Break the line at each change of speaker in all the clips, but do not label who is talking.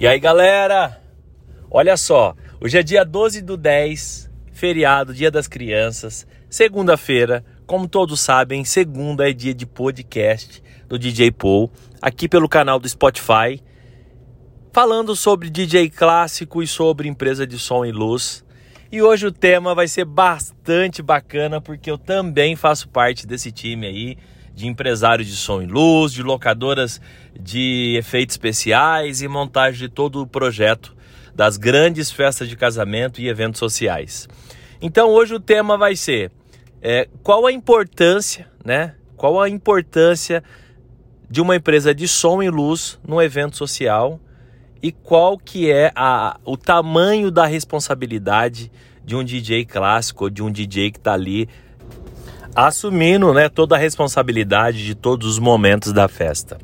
E aí, galera? Olha só, hoje é dia 12 do 10, feriado, dia das crianças, segunda-feira. Como todos sabem, segunda é dia de podcast do DJ Paul, aqui pelo canal do Spotify, falando sobre DJ clássico e sobre empresa de som e luz. E hoje o tema vai ser bastante bacana porque eu também faço parte desse time aí de empresários de som e luz, de locadoras de efeitos especiais e montagem de todo o projeto das grandes festas de casamento e eventos sociais. Então hoje o tema vai ser é, qual a importância, né? Qual a importância de uma empresa de som e luz num evento social e qual que é a, o tamanho da responsabilidade de um DJ clássico, de um DJ que está ali assumindo né, toda a responsabilidade de todos os momentos da festa.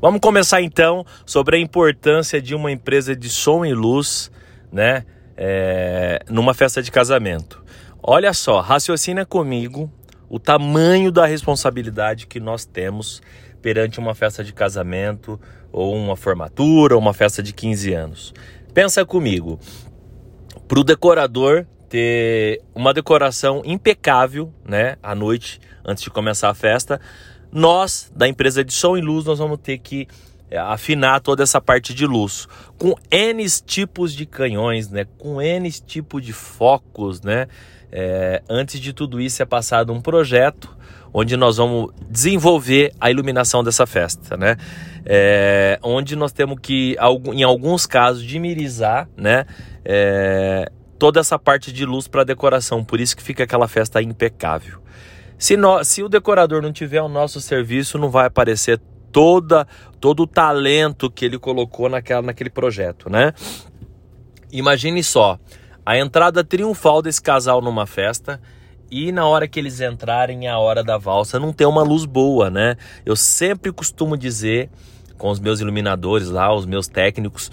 Vamos começar então sobre a importância de uma empresa de som e luz né, é, numa festa de casamento. Olha só, raciocina comigo o tamanho da responsabilidade que nós temos perante uma festa de casamento ou uma formatura ou uma festa de 15 anos. Pensa comigo, para o decorador ter uma decoração impecável, né, à noite antes de começar a festa. Nós da empresa de som e luz nós vamos ter que é, afinar toda essa parte de luz com N tipos de canhões, né, com N tipos de focos, né. É, antes de tudo isso é passado um projeto onde nós vamos desenvolver a iluminação dessa festa, né? É, onde nós temos que, em alguns casos, dimirizar, né? É, toda essa parte de luz para decoração, por isso que fica aquela festa impecável. Se, no, se o decorador não tiver o nosso serviço, não vai aparecer toda todo o talento que ele colocou naquela, naquele projeto, né? Imagine só, a entrada triunfal desse casal numa festa e na hora que eles entrarem a hora da valsa não tem uma luz boa, né? Eu sempre costumo dizer com os meus iluminadores lá, os meus técnicos,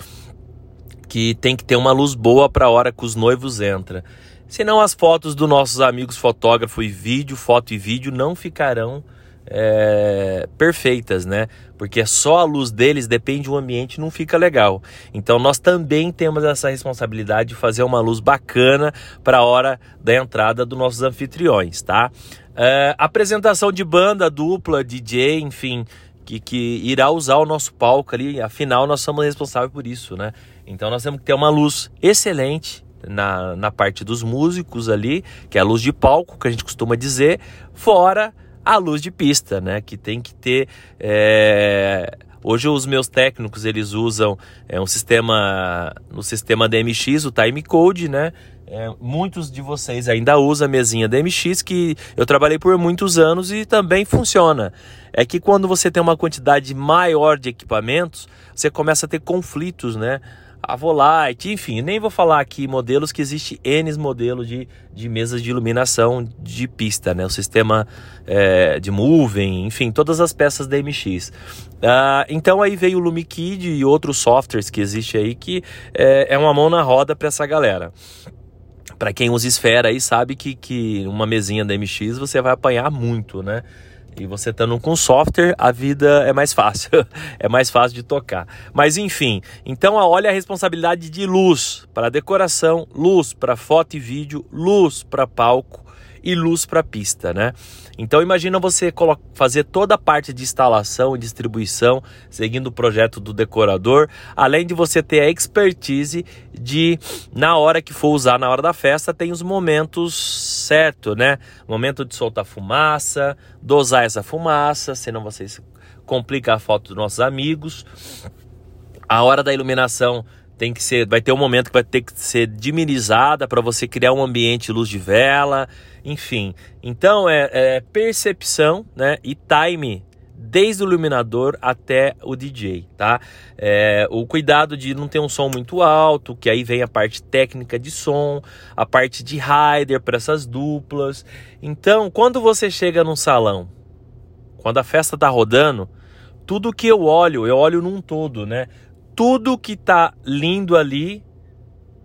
que tem que ter uma luz boa para a hora que os noivos entram. Senão as fotos dos nossos amigos fotógrafos e vídeo, foto e vídeo não ficarão é, perfeitas, né? Porque só a luz deles depende do ambiente não fica legal. Então nós também temos essa responsabilidade de fazer uma luz bacana para a hora da entrada dos nossos anfitriões, tá? É, apresentação de banda, dupla, DJ, enfim, que, que irá usar o nosso palco ali. Afinal, nós somos responsáveis por isso, né? Então nós temos que ter uma luz excelente na, na parte dos músicos ali, que é a luz de palco, que a gente costuma dizer, fora a luz de pista, né? Que tem que ter. É... Hoje os meus técnicos eles usam é, um sistema no sistema DMX, o time code, né? É, muitos de vocês ainda usam a mesinha DMX que eu trabalhei por muitos anos e também funciona. É que quando você tem uma quantidade maior de equipamentos, você começa a ter conflitos, né? A Volite, enfim, nem vou falar aqui modelos que existe N modelos de, de mesas de iluminação de pista, né? O sistema é, de moving, enfim, todas as peças da MX. Ah, então aí veio o LumiKid e outros softwares que existe aí que é, é uma mão na roda para essa galera. Para quem usa esfera aí sabe que, que uma mesinha da MX você vai apanhar muito, né? E você estando com software, a vida é mais fácil, é mais fácil de tocar. Mas enfim, então olha a responsabilidade de luz para decoração, luz para foto e vídeo, luz para palco e luz para pista, né? Então imagina você fazer toda a parte de instalação e distribuição, seguindo o projeto do decorador, além de você ter a expertise de na hora que for usar na hora da festa, tem os momentos certo, né? Momento de soltar fumaça, dosar essa fumaça, senão você complica a foto dos nossos amigos. A hora da iluminação tem que ser, vai ter um momento que vai ter que ser diminizada para você criar um ambiente luz de vela, enfim. Então é, é, percepção, né, e time desde o iluminador até o DJ, tá? É, o cuidado de não ter um som muito alto, que aí vem a parte técnica de som, a parte de rider para essas duplas. Então, quando você chega num salão, quando a festa tá rodando, tudo que eu olho, eu olho num todo, né? Tudo que tá lindo ali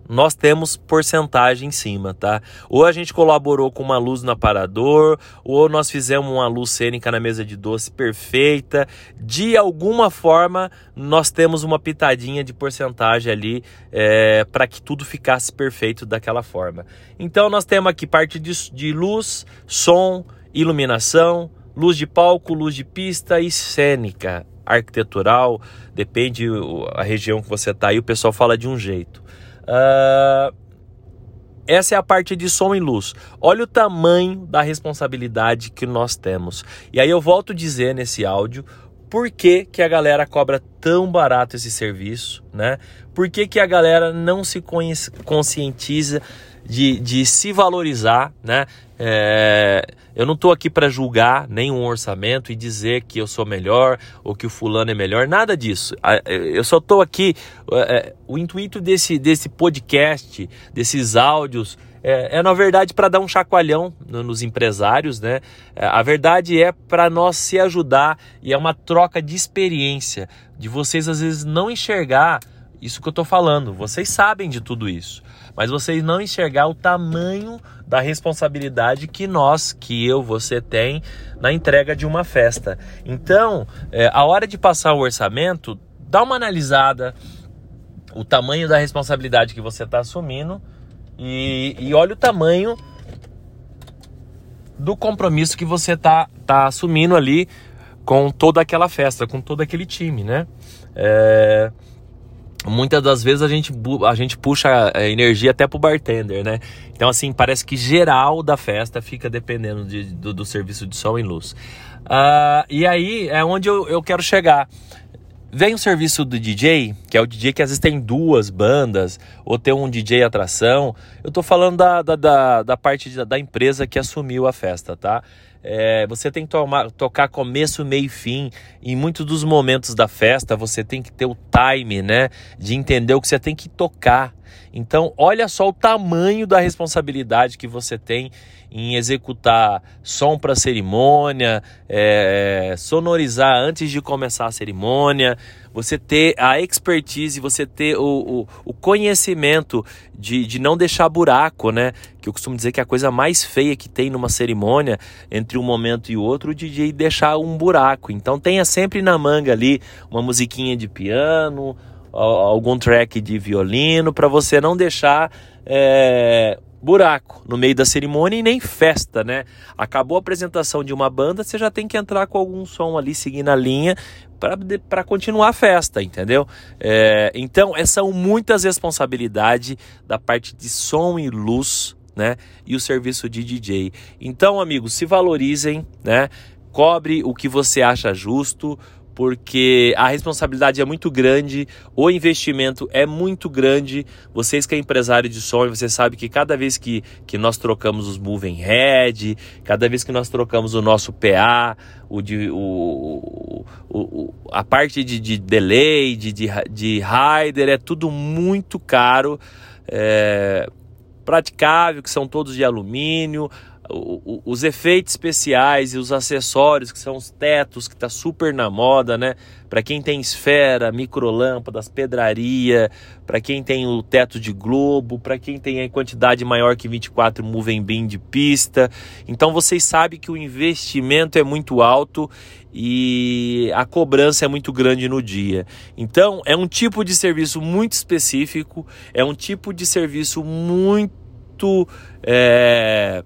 nós temos porcentagem em cima, tá? Ou a gente colaborou com uma luz no aparador, ou nós fizemos uma luz cênica na mesa de doce perfeita. De alguma forma, nós temos uma pitadinha de porcentagem ali é, para que tudo ficasse perfeito daquela forma. Então, nós temos aqui parte de, de luz, som, iluminação, luz de palco, luz de pista e cênica arquitetural, depende a região que você está aí, o pessoal fala de um jeito. Uh, essa é a parte de som e luz. Olha o tamanho da responsabilidade que nós temos. E aí eu volto a dizer nesse áudio por que, que a galera cobra tão barato esse serviço, né? Por que, que a galera não se conscientiza de, de se valorizar, né? É, eu não estou aqui para julgar nenhum orçamento e dizer que eu sou melhor ou que o fulano é melhor, nada disso. Eu só estou aqui. É, o intuito desse, desse podcast, desses áudios, é, é na verdade para dar um chacoalhão nos empresários, né? É, a verdade é para nós se ajudar e é uma troca de experiência, de vocês às vezes não enxergar isso que eu estou falando. Vocês sabem de tudo isso mas vocês não enxergar o tamanho da responsabilidade que nós, que eu, você tem na entrega de uma festa. Então, é, a hora de passar o orçamento, dá uma analisada o tamanho da responsabilidade que você está assumindo e, e olha o tamanho do compromisso que você está tá assumindo ali com toda aquela festa, com todo aquele time, né? É, muitas das vezes a gente, a gente puxa energia até pro bartender, né? Então, assim, parece que geral da festa fica dependendo de, do, do, serviço de som e luz. Uh, e aí é onde eu, eu quero chegar. Vem o serviço do DJ, que é o DJ que às vezes tem duas bandas, ou tem um DJ atração. Eu tô falando da, da, da, da parte da, da empresa que assumiu a festa, tá? É, você tem que tomar, tocar começo, meio e fim. Em muitos dos momentos da festa, você tem que ter o time, né? De entender o que você tem que tocar. Então, olha só o tamanho da responsabilidade que você tem em executar som para cerimônia, é, sonorizar antes de começar a cerimônia, você ter a expertise, você ter o, o, o conhecimento de, de não deixar buraco, né? Que eu costumo dizer que a coisa mais feia que tem numa cerimônia, entre um momento e outro, o DJ deixar um buraco. Então tenha sempre na manga ali uma musiquinha de piano, algum track de violino, para você não deixar é, buraco no meio da cerimônia e nem festa, né? Acabou a apresentação de uma banda, você já tem que entrar com algum som ali, seguindo a linha para continuar a festa, entendeu? É, então, são muitas responsabilidades da parte de som e luz, né? E o serviço de DJ. Então, amigos, se valorizem, né? Cobre o que você acha justo, porque a responsabilidade é muito grande, o investimento é muito grande. Vocês que é empresário de som, você sabe que cada vez que, que nós trocamos os moving head, cada vez que nós trocamos o nosso PA, o de, o, o, a parte de, de delay, de, de, de rider, é tudo muito caro. É, praticável, que são todos de alumínio, os efeitos especiais e os acessórios, que são os tetos, que está super na moda, né? Para quem tem esfera, microlâmpadas, pedraria, para quem tem o teto de globo, para quem tem a quantidade maior que 24 moving beam de pista. Então vocês sabem que o investimento é muito alto e a cobrança é muito grande no dia. Então é um tipo de serviço muito específico, é um tipo de serviço muito. É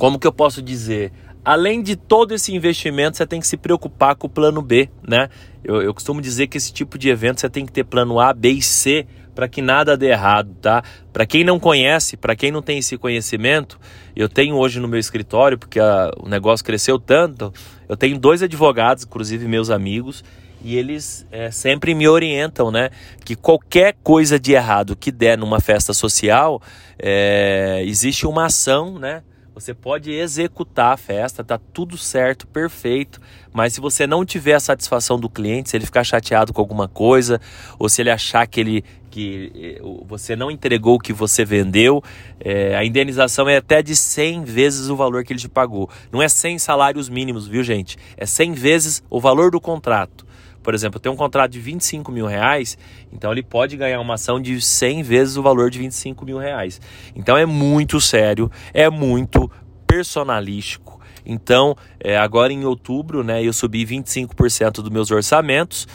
como que eu posso dizer? Além de todo esse investimento, você tem que se preocupar com o plano B, né? Eu, eu costumo dizer que esse tipo de evento você tem que ter plano A, B e C para que nada dê errado, tá? Para quem não conhece, para quem não tem esse conhecimento, eu tenho hoje no meu escritório, porque a, o negócio cresceu tanto, eu tenho dois advogados, inclusive meus amigos, e eles é, sempre me orientam, né? Que qualquer coisa de errado que der numa festa social, é, existe uma ação, né? Você pode executar a festa, tá tudo certo, perfeito, mas se você não tiver a satisfação do cliente, se ele ficar chateado com alguma coisa, ou se ele achar que ele que eh, você não entregou o que você vendeu, é, a indenização é até de 100 vezes o valor que ele te pagou. Não é 100 salários mínimos, viu gente? É 100 vezes o valor do contrato. Por exemplo, tem um contrato de 25 mil reais, então ele pode ganhar uma ação de 100 vezes o valor de 25 mil reais. Então é muito sério, é muito personalístico. Então, é, agora em outubro, né, eu subi 25% dos meus orçamentos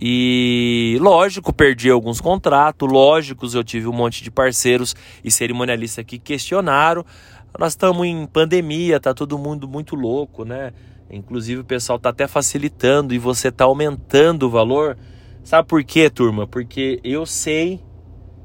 e lógico, perdi alguns contratos, lógicos, eu tive um monte de parceiros e cerimonialistas que questionaram. Nós estamos em pandemia, tá todo mundo muito louco, né? Inclusive o pessoal tá até facilitando e você tá aumentando o valor. Sabe por quê, turma? Porque eu sei,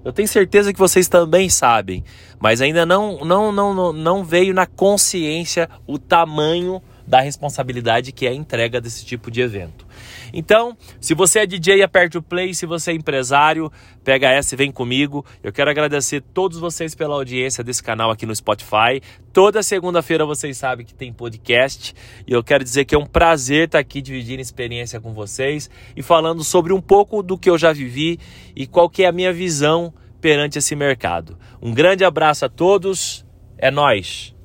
eu tenho certeza que vocês também sabem, mas ainda não não não não veio na consciência o tamanho da responsabilidade que é a entrega desse tipo de evento. Então, se você é DJ, aperte o play. Se você é empresário, pega essa e vem comigo. Eu quero agradecer todos vocês pela audiência desse canal aqui no Spotify. Toda segunda-feira vocês sabem que tem podcast. E eu quero dizer que é um prazer estar aqui dividindo experiência com vocês e falando sobre um pouco do que eu já vivi e qual que é a minha visão perante esse mercado. Um grande abraço a todos. É nós.